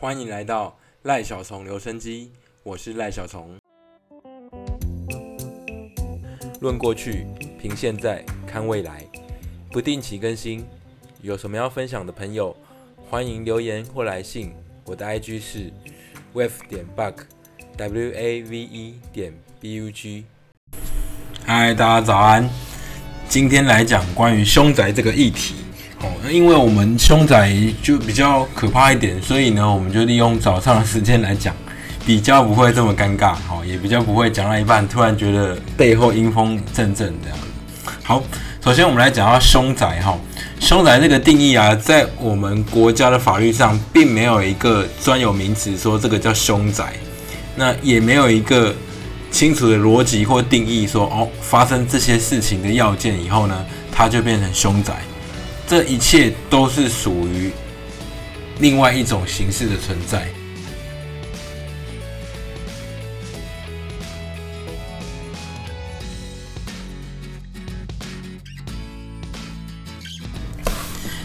欢迎来到赖小虫留声机，我是赖小虫。论过去，凭现在，看未来，不定期更新。有什么要分享的朋友，欢迎留言或来信。我的 IG 是 wave 点 bug，w a v e 点 b u g。嗨，大家早安！今天来讲关于凶宅这个议题哦，因为我们凶宅就比较可怕一点，所以呢，我们就利用早上的时间来讲，比较不会这么尴尬，哦，也比较不会讲到一半突然觉得背后阴风阵阵这样。好，首先我们来讲到凶宅哈，凶宅这个定义啊，在我们国家的法律上，并没有一个专有名词说这个叫凶宅，那也没有一个。清楚的逻辑或定义说，哦，发生这些事情的要件以后呢，它就变成凶宅。这一切都是属于另外一种形式的存在。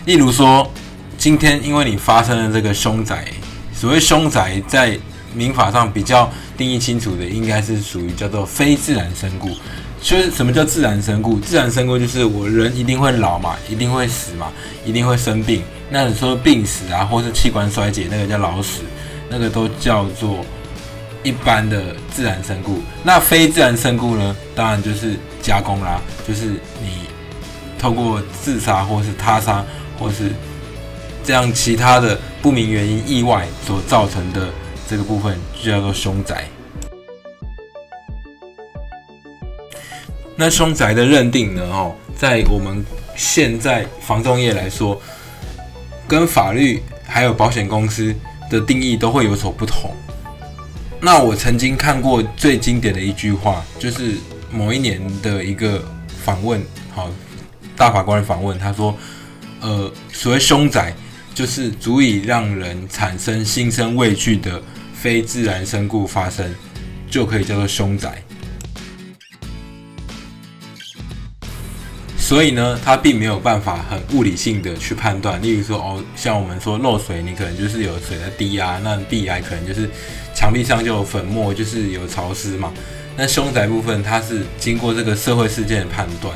例如说，今天因为你发生了这个凶宅，所谓凶宅在民法上比较。定义清楚的应该是属于叫做非自然身故，就是什么叫自然身故？自然身故就是我人一定会老嘛，一定会死嘛，一定会生病。那你说病死啊，或是器官衰竭，那个叫老死，那个都叫做一般的自然身故。那非自然身故呢？当然就是加工啦，就是你透过自杀或是他杀或是这样其他的不明原因意外所造成的。这个部分就叫做凶宅。那凶宅的认定呢？哦，在我们现在房仲业来说，跟法律还有保险公司的定义都会有所不同。那我曾经看过最经典的一句话，就是某一年的一个访问，好，大法官访问，他说：“呃，所谓凶宅，就是足以让人产生心生畏惧的。”非自然身故发生，就可以叫做凶宅。所以呢，它并没有办法很物理性的去判断。例如说，哦，像我们说漏水，你可能就是有水的滴压，那地癌可能就是墙壁上就有粉末，就是有潮湿嘛。那凶宅部分，它是经过这个社会事件的判断。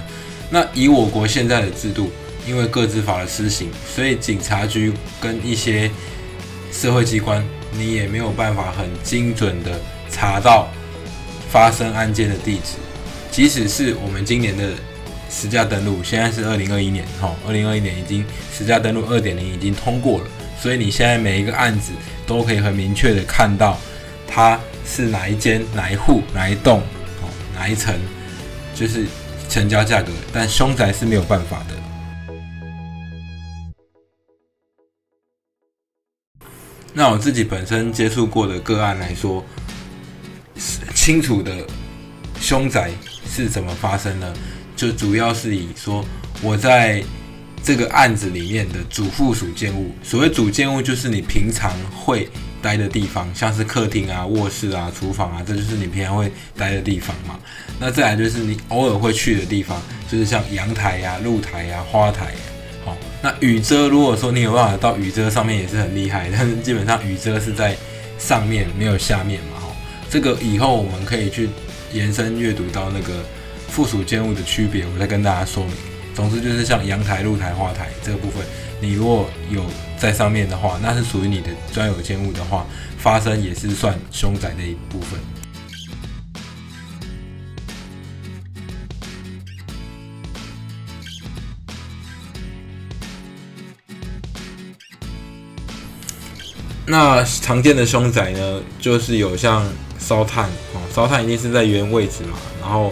那以我国现在的制度，因为各自法的施行，所以警察局跟一些社会机关。你也没有办法很精准的查到发生案件的地址，即使是我们今年的实价登录，现在是二零二一年，哈，二零二一年已经实价登录二点零已经通过了，所以你现在每一个案子都可以很明确的看到它是哪一间、哪一户、哪一栋、哦哪一层，就是成交价格，但凶宅是没有办法的。那我自己本身接触过的个案来说，清楚的凶宅是怎么发生呢？就主要是以说我在这个案子里面的主附属建物，所谓主建物就是你平常会待的地方，像是客厅啊、卧室啊、厨房啊，这就是你平常会待的地方嘛。那再来就是你偶尔会去的地方，就是像阳台呀、露台呀、花台。好那雨遮，如果说你有办法到雨遮上面，也是很厉害。但是基本上雨遮是在上面，没有下面嘛。哈，这个以后我们可以去延伸阅读到那个附属建物的区别，我再跟大家说明。总之就是像阳台、露台、花台这个部分，你如果有在上面的话，那是属于你的专有建物的话，发生也是算凶宅的一部分。那常见的凶宅呢，就是有像烧炭哦，烧炭一定是在原位置嘛，然后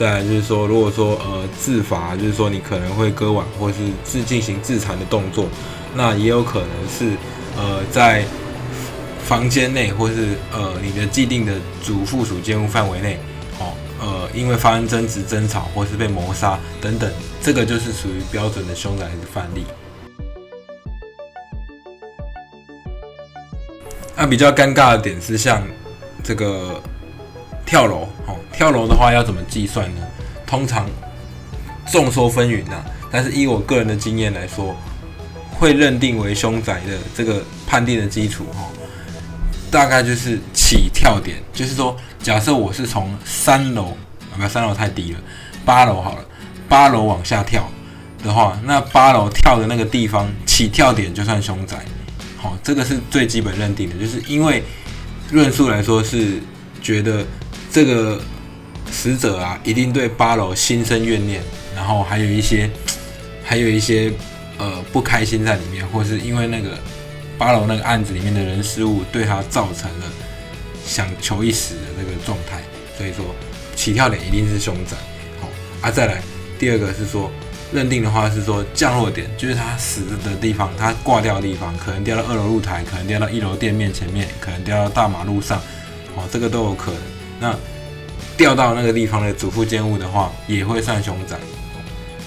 再来就是说，如果说呃自罚，就是说你可能会割腕或是自进行自残的动作，那也有可能是呃在房间内或是呃你的既定的主附属建物范围内，哦呃因为发生争执争吵或是被谋杀等等，这个就是属于标准的凶宅的范例。那比较尴尬的点是，像这个跳楼，哦，跳楼的话要怎么计算呢？通常众说纷纭呐，但是以我个人的经验来说，会认定为凶宅的这个判定的基础，哈，大概就是起跳点，就是说，假设我是从三楼，啊，不，三楼太低了，八楼好了，八楼往下跳的话，那八楼跳的那个地方起跳点就算凶宅。好，这个是最基本认定的，就是因为论述来说是觉得这个死者啊，一定对八楼心生怨念，然后还有一些，还有一些呃不开心在里面，或是因为那个。八楼那个案子里面的人事物对他造成了想求一死的这个状态，所以说起跳点一定是凶宅。好，啊，再来第二个是说认定的话是说降落点，就是他死的地方，他挂掉的地方，可能掉到二楼露台，可能掉到一楼店面前面，可能掉到大马路上，哦，这个都有可能。那掉到那个地方的主副建物的话，也会算凶宅。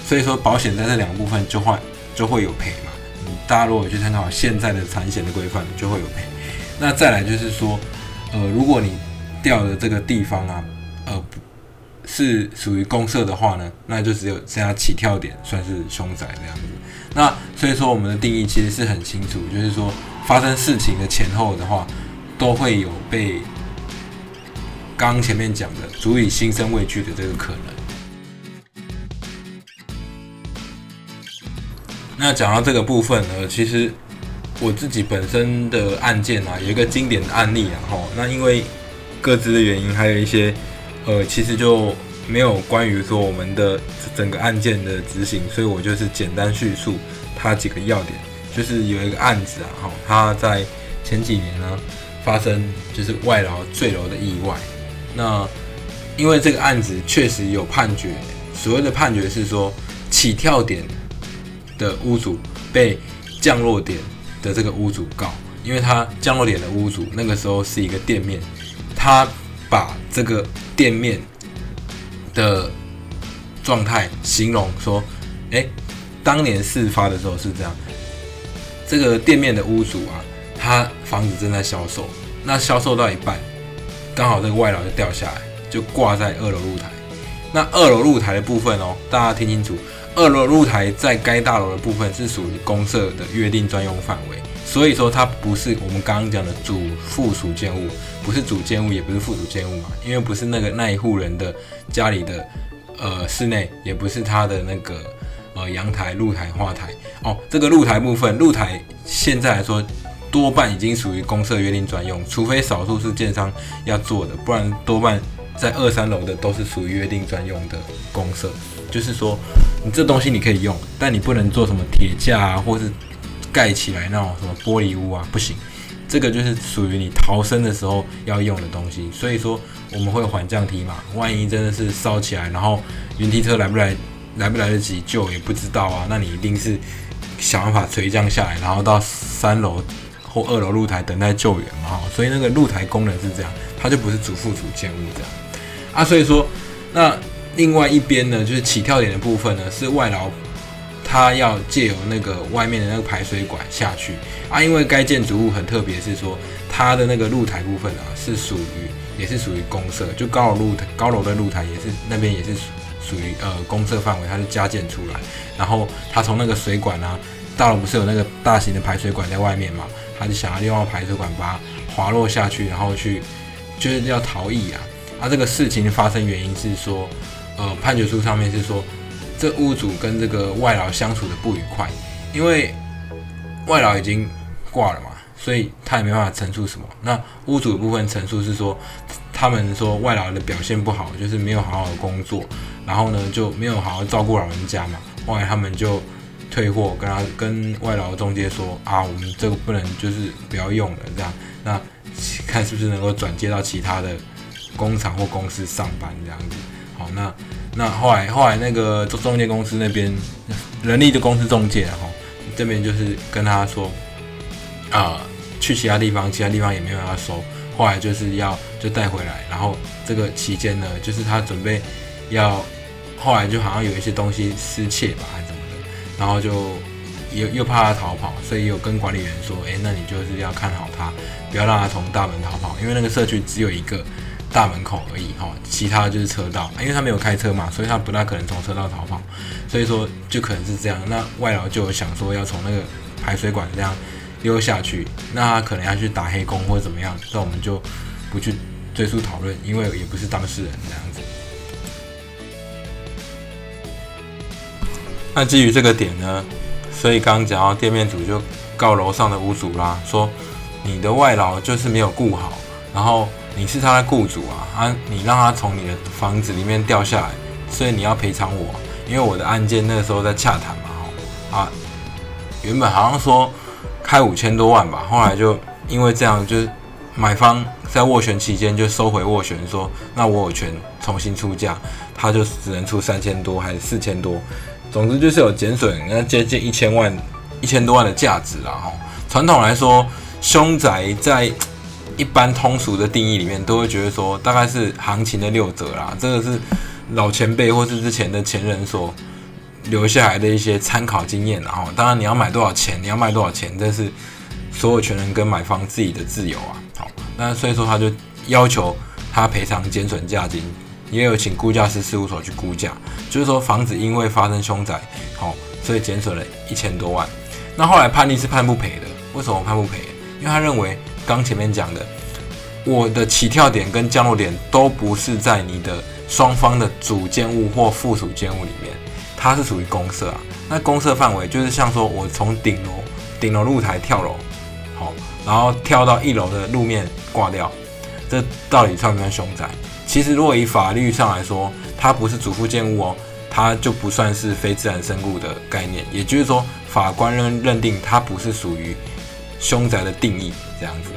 所以说保险在这两部分就会就会有赔嘛。你大家如果去参考现在的产险的规范，就会有赔。那再来就是说，呃，如果你掉的这个地方啊，呃，是属于公社的话呢，那就只有剩下起跳点算是凶宅这样子。那所以说我们的定义其实是很清楚，就是说发生事情的前后的话，都会有被刚前面讲的足以心生畏惧的这个可能。那讲到这个部分呢，其实我自己本身的案件啊，有一个经典的案例啊，吼，那因为各自的原因，还有一些呃，其实就没有关于说我们的整个案件的执行，所以我就是简单叙述它几个要点，就是有一个案子啊，吼，它在前几年呢发生就是外劳坠楼的意外，那因为这个案子确实有判决，所谓的判决是说起跳点。的屋主被降落点的这个屋主告，因为他降落点的屋主那个时候是一个店面，他把这个店面的状态形容说，哎，当年事发的时候是这样，这个店面的屋主啊，他房子正在销售，那销售到一半，刚好这个外廊就掉下来，就挂在二楼露台，那二楼露台的部分哦，大家听清楚。二楼露台在该大楼的部分是属于公社的约定专用范围，所以说它不是我们刚刚讲的主附属建物，不是主建物，也不是附属建物嘛，因为不是那个那一户人的家里的呃室内，也不是他的那个呃阳台、露台、花台哦。这个露台部分，露台现在来说多半已经属于公社约定专用，除非少数是建商要做的，不然多半在二三楼的都是属于约定专用的公社，就是说。你这东西你可以用，但你不能做什么铁架啊，或是盖起来那种什么玻璃屋啊，不行。这个就是属于你逃生的时候要用的东西。所以说我们会缓降梯嘛，万一真的是烧起来，然后云梯车来不来，来不来得及救也不知道啊。那你一定是想办法垂降下来，然后到三楼或二楼露台等待救援嘛哈。所以那个露台功能是这样，它就不是主副主建物这样啊。所以说那。另外一边呢，就是起跳点的部分呢，是外劳他要借由那个外面的那个排水管下去啊。因为该建筑物很特别，是说它的那个露台部分啊，是属于也是属于公社，就高楼露台高楼的露台也是那边也是属于呃公社范围，它是加建出来。然后他从那个水管啊，大楼不是有那个大型的排水管在外面嘛，他就想要利用排水管把它滑落下去，然后去就是要逃逸啊。啊，这个事情发生原因是说。呃，判决书上面是说，这屋主跟这个外劳相处的不愉快，因为外劳已经挂了嘛，所以他也没办法陈述什么。那屋主的部分陈述是说，他们说外劳的表现不好，就是没有好好的工作，然后呢就没有好好照顾老人家嘛。后来他们就退货，跟他跟外劳中介说啊，我们这个不能就是不要用了这样，那看是不是能够转接到其他的工厂或公司上班这样子。好，那那后来后来那个中中介公司那边人力的公司中介哈，这边就是跟他说啊，去其他地方，其他地方也没有要收，后来就是要就带回来，然后这个期间呢，就是他准备要，后来就好像有一些东西失窃吧，还是怎么，然后就又又怕他逃跑，所以有跟管理员说，哎，那你就是要看好他，不要让他从大门逃跑，因为那个社区只有一个。大门口而已哈，其他就是车道，因为他没有开车嘛，所以他不大可能从车道逃跑，所以说就可能是这样。那外劳就想说要从那个排水管这样溜下去，那他可能要去打黑工或者怎么样，那我们就不去追溯讨论，因为也不是当事人这样。那基于这个点呢，所以刚刚讲到店面主就告楼上的屋主啦，说你的外劳就是没有顾好，然后你是他的雇主啊，啊，你让他从你的房子里面掉下来，所以你要赔偿我，因为我的案件那个时候在洽谈嘛，哈，啊，原本好像说开五千多万吧，后来就因为这样，就是买方在斡旋期间就收回斡旋，说那我有权重新出价，他就只能出三千多还是四千多。总之就是有减损，那接近一千万、一千多万的价值啦。哈，传统来说，凶宅在一般通俗的定义里面，都会觉得说大概是行情的六折啦。这个是老前辈或是之前的前人所留下来的一些参考经验。然后，当然你要买多少钱，你要卖多少钱，这是所有权人跟买方自己的自由啊。好，那所以说他就要求他赔偿减损价金。也有请估价师事务所去估价，就是说房子因为发生凶宅，好，所以减损了一千多万。那后来判例是判不赔的，为什么判不赔？因为他认为刚前面讲的，我的起跳点跟降落点都不是在你的双方的主建物或附属建物里面，它是属于公设啊。那公设范围就是像说我从顶楼顶楼露台跳楼，好，然后跳到一楼的路面挂掉，这到底算不算凶宅？其实，如果以法律上来说，它不是主副建物哦，它就不算是非自然身故的概念。也就是说，法官认认定它不是属于凶宅的定义这样子。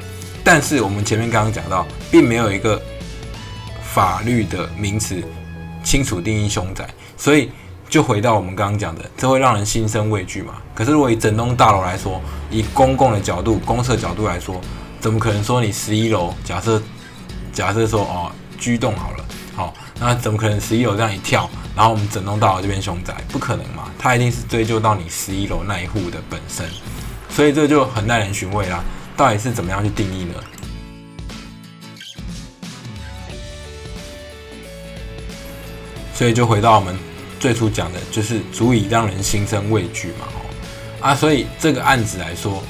但是我们前面刚刚讲到，并没有一个法律的名词清楚定义凶宅，所以就回到我们刚刚讲的，这会让人心生畏惧嘛。可是，如果以整栋大楼来说，以公共的角度、公设角度来说，怎么可能说你十一楼，假设假设说哦。居栋好了，好，那怎么可能十一楼这样一跳，然后我们整栋大楼这边凶宅，不可能嘛？他一定是追究到你十一楼那一户的本身，所以这就很耐人寻味啦。到底是怎么样去定义呢？所以就回到我们最初讲的，就是足以让人心生畏惧嘛。哦，啊，所以这个案子来说，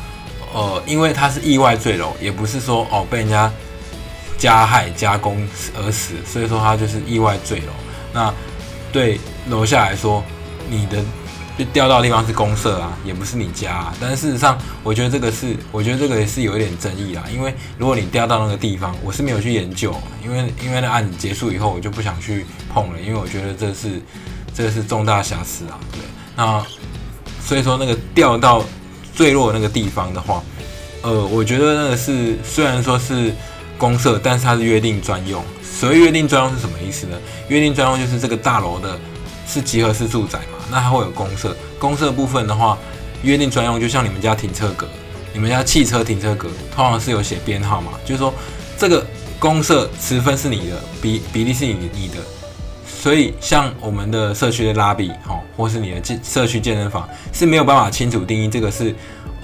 呃，因为它是意外坠楼，也不是说哦被人家。加害加工而死，所以说他就是意外坠楼。那对楼下来说，你的就掉到的地方是公社啊，也不是你家。啊但事实上，我觉得这个是，我觉得这个也是有一点争议啊。因为如果你掉到那个地方，我是没有去研究，因为因为那案子结束以后，我就不想去碰了，因为我觉得这是这是重大瑕疵啊。对，那所以说那个掉到坠落那个地方的话，呃，我觉得那个是虽然说是。公社，但是它是约定专用。所谓约定专用是什么意思呢？约定专用就是这个大楼的是集合式住宅嘛，那它会有公社。公社部分的话，约定专用就像你们家停车格，你们家汽车停车格通常是有写编号嘛，就是说这个公社十分是你的，比比例是你你的。所以像我们的社区的拉比，吼，或是你的健社区健身房是没有办法清楚定义这个是。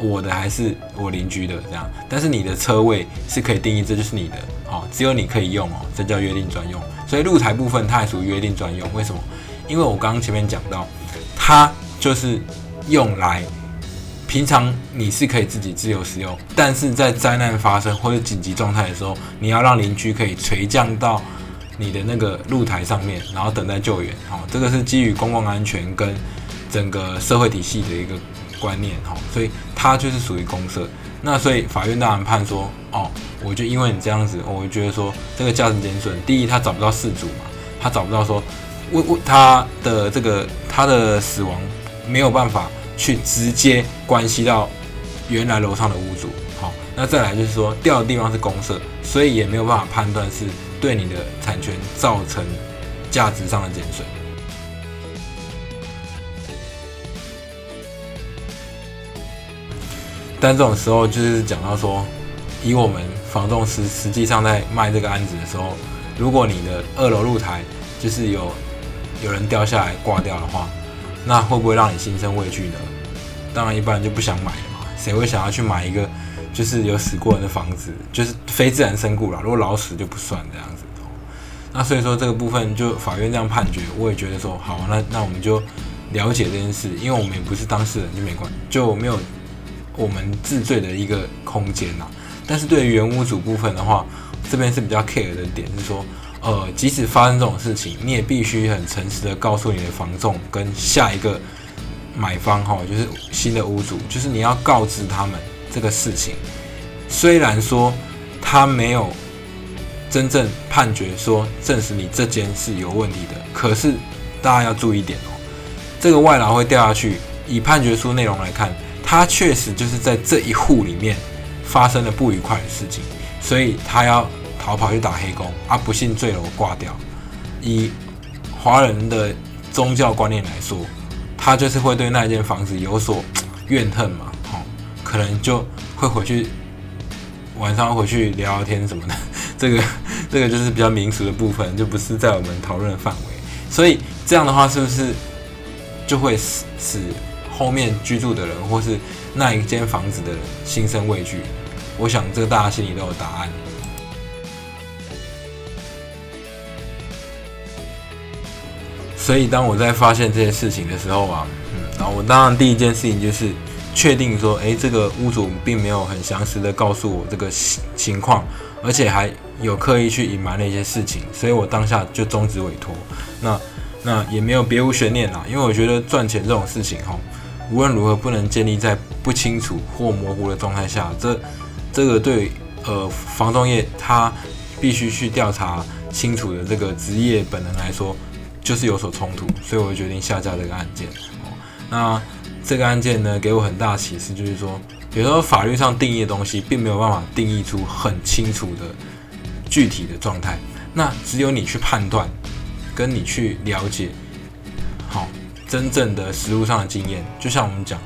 我的还是我邻居的这样，但是你的车位是可以定义，这就是你的，好，只有你可以用哦，这叫约定专用。所以露台部分它还属于约定专用，为什么？因为我刚刚前面讲到，它就是用来平常你是可以自己自由使用，但是在灾难发生或者紧急状态的时候，你要让邻居可以垂降到你的那个露台上面，然后等待救援。好，这个是基于公共安全跟整个社会体系的一个。观念哈，所以它就是属于公社。那所以法院当然判说，哦，我就因为你这样子，我觉得说这个价值减损，第一他找不到事主嘛，他找不到说为为他的这个他的死亡没有办法去直接关系到原来楼上的屋主。好，那再来就是说掉的地方是公社，所以也没有办法判断是对你的产权造成价值上的减损。但这种时候就是讲到说，以我们房仲实实际上在卖这个案子的时候，如果你的二楼露台就是有有人掉下来挂掉的话，那会不会让你心生畏惧呢？当然，一般人就不想买了嘛。谁会想要去买一个就是有死过人的房子？就是非自然身故了。如果老死就不算这样子。那所以说这个部分就法院这样判决，我也觉得说好，那那我们就了解这件事，因为我们也不是当事人，就没关就没有。我们治罪的一个空间呐。但是对于原屋主部分的话，这边是比较 care 的点是说，呃，即使发生这种事情，你也必须很诚实的告诉你的房仲跟下一个买方哈，就是新的屋主，就是你要告知他们这个事情。虽然说他没有真正判决说证实你这间是有问题的，可是大家要注意点哦，这个外劳会掉下去。以判决书内容来看，他确实就是在这一户里面发生了不愉快的事情，所以他要逃跑去打黑工，啊，不幸坠楼挂掉。以华人的宗教观念来说，他就是会对那间房子有所怨恨嘛，哦，可能就会回去晚上回去聊聊天什么的。这个这个就是比较民俗的部分，就不是在我们讨论的范围。所以这样的话，是不是就会使使？后面居住的人，或是那一间房子的人心生畏惧，我想这个大家心里都有答案。所以当我在发现这些事情的时候啊，嗯，然后我当然第一件事情就是确定说，诶，这个屋主并没有很详实的告诉我这个情况，而且还有刻意去隐瞒了一些事情，所以我当下就终止委托。那那也没有别无悬念啦，因为我觉得赚钱这种事情，哈。无论如何不能建立在不清楚或模糊的状态下，这这个对呃房东业他必须去调查清楚的这个职业本能来说，就是有所冲突，所以我就决定下架这个案件。那这个案件呢，给我很大启示，就是说有时候法律上定义的东西，并没有办法定义出很清楚的具体的状态，那只有你去判断，跟你去了解，好。真正的实务上的经验，就像我们讲，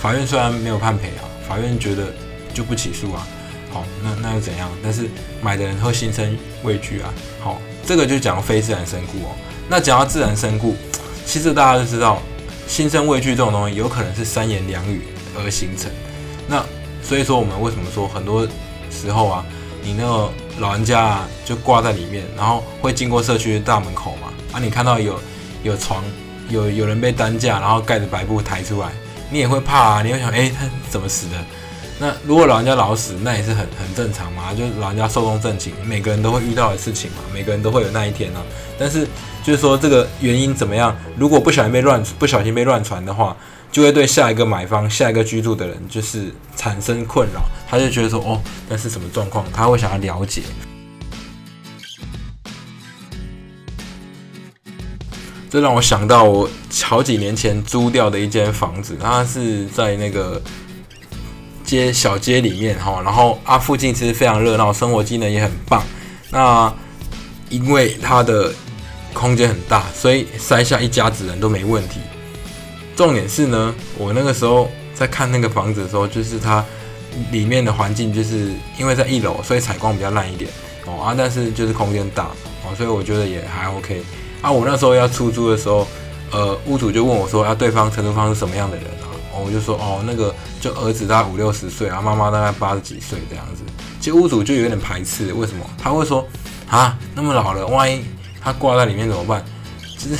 法院虽然没有判赔啊，法院觉得就不起诉啊，好，那那又怎样？但是买的人会心生畏惧啊，好，这个就讲非自然身故哦。那讲到自然身故，其实大家都知道，心生畏惧这种东西，有可能是三言两语而形成。那所以说，我们为什么说很多时候啊，你那个老人家啊，就挂在里面，然后会经过社区大门口嘛，啊，你看到有有床。有有人被担架，然后盖着白布抬出来，你也会怕啊！你会想，哎，他怎么死的？那如果老人家老死，那也是很很正常嘛，就是老人家寿终正寝，每个人都会遇到的事情嘛，每个人都会有那一天啊。但是就是说这个原因怎么样？如果不小心被乱不小心被乱传的话，就会对下一个买方、下一个居住的人就是产生困扰，他就觉得说，哦，那是什么状况？他会想要了解。这让我想到我好几年前租掉的一间房子，它是在那个街小街里面哈，然后啊附近其实非常热闹，生活机能也很棒。那因为它的空间很大，所以塞下一家子人都没问题。重点是呢，我那个时候在看那个房子的时候，就是它里面的环境，就是因为在一楼，所以采光比较烂一点哦啊，但是就是空间大哦，所以我觉得也还 OK。啊，我那时候要出租的时候，呃，屋主就问我说：“啊，对方承租方是什么样的人啊？”我就说：“哦，那个就儿子大概五六十岁，啊妈妈大概八十几岁这样子。”其实屋主就有点排斥，为什么？他会说：“啊，那么老了，万一他挂在里面怎么办？”其实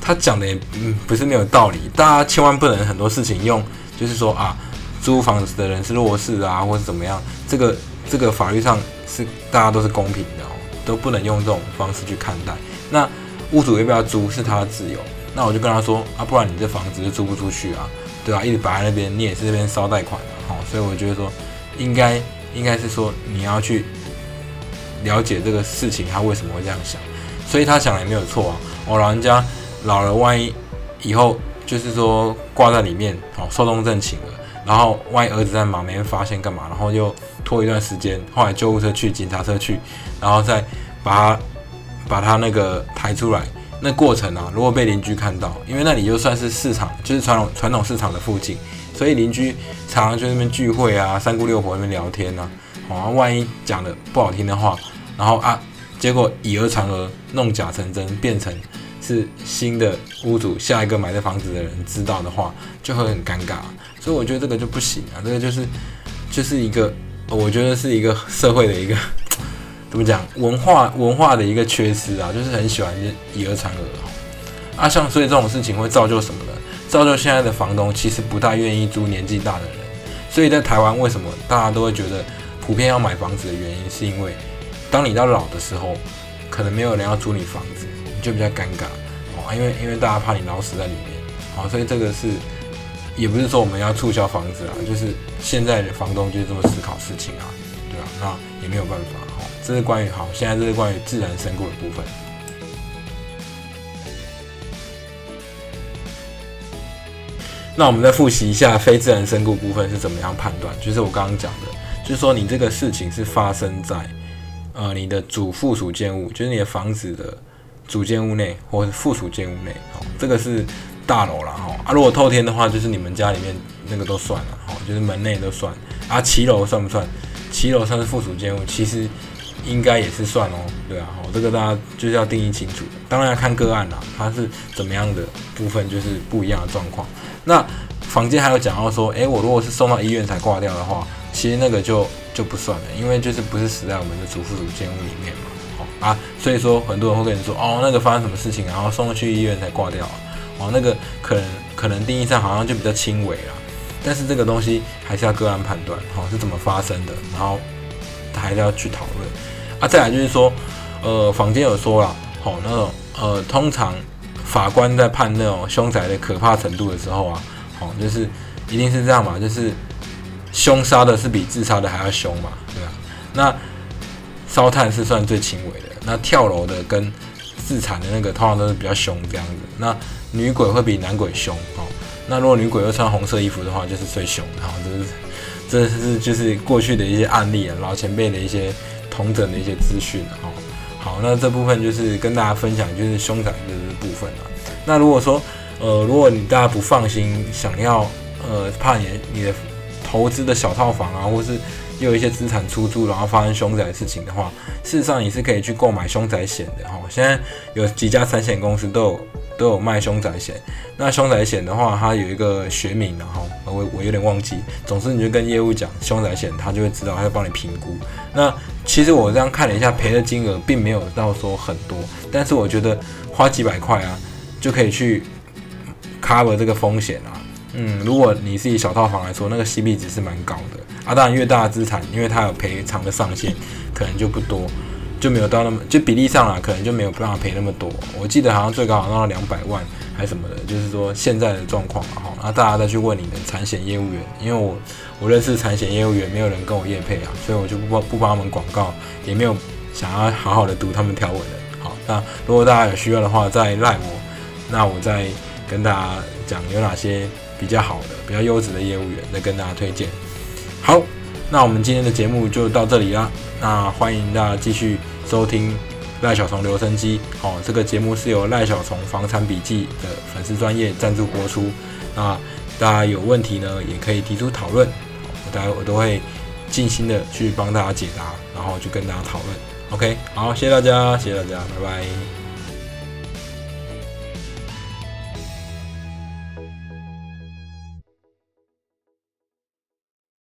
他讲的也嗯不是没有道理，大家千万不能很多事情用，就是说啊，租房子的人是弱势啊，或者怎么样，这个这个法律上是大家都是公平的哦，都不能用这种方式去看待。那屋主要不要租是他的自由，那我就跟他说啊，不然你这房子就租不出去啊，对吧？一直摆在那边，你也是这边烧贷款的，好，所以我觉得说，应该应该是说你要去了解这个事情，他为什么会这样想，所以他想也没有错啊。我老人家老了，万一以后就是说挂在里面，好寿终正寝了，然后万一儿子在忙，没人发现干嘛，然后又拖一段时间，后来救护车去，警察车去，然后再把他。把它那个抬出来，那过程啊，如果被邻居看到，因为那里就算是市场，就是传统传统市场的附近，所以邻居常常去那边聚会啊，三姑六婆那边聊天呐，哦，万一讲的不好听的话，然后啊，结果以讹传讹，弄假成真，变成是新的屋主下一个买这房子的人知道的话，就会很尴尬，所以我觉得这个就不行啊，这个就是就是一个，我觉得是一个社会的一个。怎么讲？文化文化的一个缺失啊，就是很喜欢以讹传讹啊。像所以这种事情会造就什么呢？造就现在的房东其实不太愿意租年纪大的人，所以在台湾，为什么大家都会觉得普遍要买房子的原因，是因为当你到老的时候，可能没有人要租你房子，你就比较尴尬哦，因为因为大家怕你老死在里面，好，所以这个是也不是说我们要促销房子啊，就是现在的房东就是这么思考事情啊，对吧？那也没有办法，好，这是关于好，现在这是关于自然身故的部分。那我们再复习一下非自然身故部分是怎么样判断，就是我刚刚讲的，就是说你这个事情是发生在呃你的主附属建物，就是你的房子的主建物内或是附属建物内，哦，这个是大楼了哈。啊，如果透天的话，就是你们家里面那个都算了，哦，就是门内都算。啊，骑楼算不算？骑楼算是附属建物，其实应该也是算哦，对啊，好，这个大家就是要定义清楚。当然要看个案啦，它是怎么样的部分就是不一样的状况。那房间还有讲到说，诶，我如果是送到医院才挂掉的话，其实那个就就不算了，因为就是不是死在我们的主附属建屋里面嘛，好啊，所以说很多人会跟你说，哦，那个发生什么事情，然后送去医院才挂掉，哦，那个可能可能定义上好像就比较轻微了，但是这个东西还是要个案判断，哦，是怎么发生的，然后还是要去讨论，啊，再来就是说，呃，坊间有说了，哦，那种呃，通常。法官在判那种凶宅的可怕程度的时候啊，哦，就是一定是这样嘛，就是凶杀的是比自杀的还要凶嘛，对吧？那烧炭是算最轻微的，那跳楼的跟自残的那个通常都是比较凶这样子。那女鬼会比男鬼凶哦。那如果女鬼又穿红色衣服的话，就是最凶。然后这是这是就是过去的一些案例啊，老前辈的一些同整的一些资讯哦。好，那这部分就是跟大家分享，就是凶宅的部分了。那如果说，呃，如果你大家不放心，想要，呃，怕你你的投资的小套房啊，或是又有一些资产出租，然后发生凶宅的事情的话，事实上你是可以去购买凶宅险的哈。现在有几家产险公司都有都有卖凶宅险。那凶宅险的话，它有一个学名，然后我我有点忘记。总之，你就跟业务讲凶宅险，他就会知道，他会帮你评估。那其实我这样看了一下，赔的金额并没有到说很多，但是我觉得花几百块啊，就可以去 cover 这个风险啊。嗯，如果你是以小套房来说，那个 CP 值是蛮高的啊。当然，越大的资产，因为它有赔偿的上限，可能就不多，就没有到那么就比例上啊，可能就没有办法赔那么多。我记得好像最高好像到两百万还是什么的，就是说现在的状况啊。然后大家再去问你的产险业务员，因为我。我认识产险业务员，没有人跟我验配啊，所以我就不帮不帮他们广告，也没有想要好好的读他们条文的。好，那如果大家有需要的话，再赖我，那我再跟大家讲有哪些比较好的、比较优质的业务员，再跟大家推荐。好，那我们今天的节目就到这里啦。那欢迎大家继续收听赖小虫留声机。好，这个节目是由赖小虫房产笔记的粉丝专业赞助播出。那大家有问题呢，也可以提出讨论。大家我都会尽心的去帮大家解答，然后去跟大家讨论。OK，好，谢谢大家，谢谢大家，拜拜。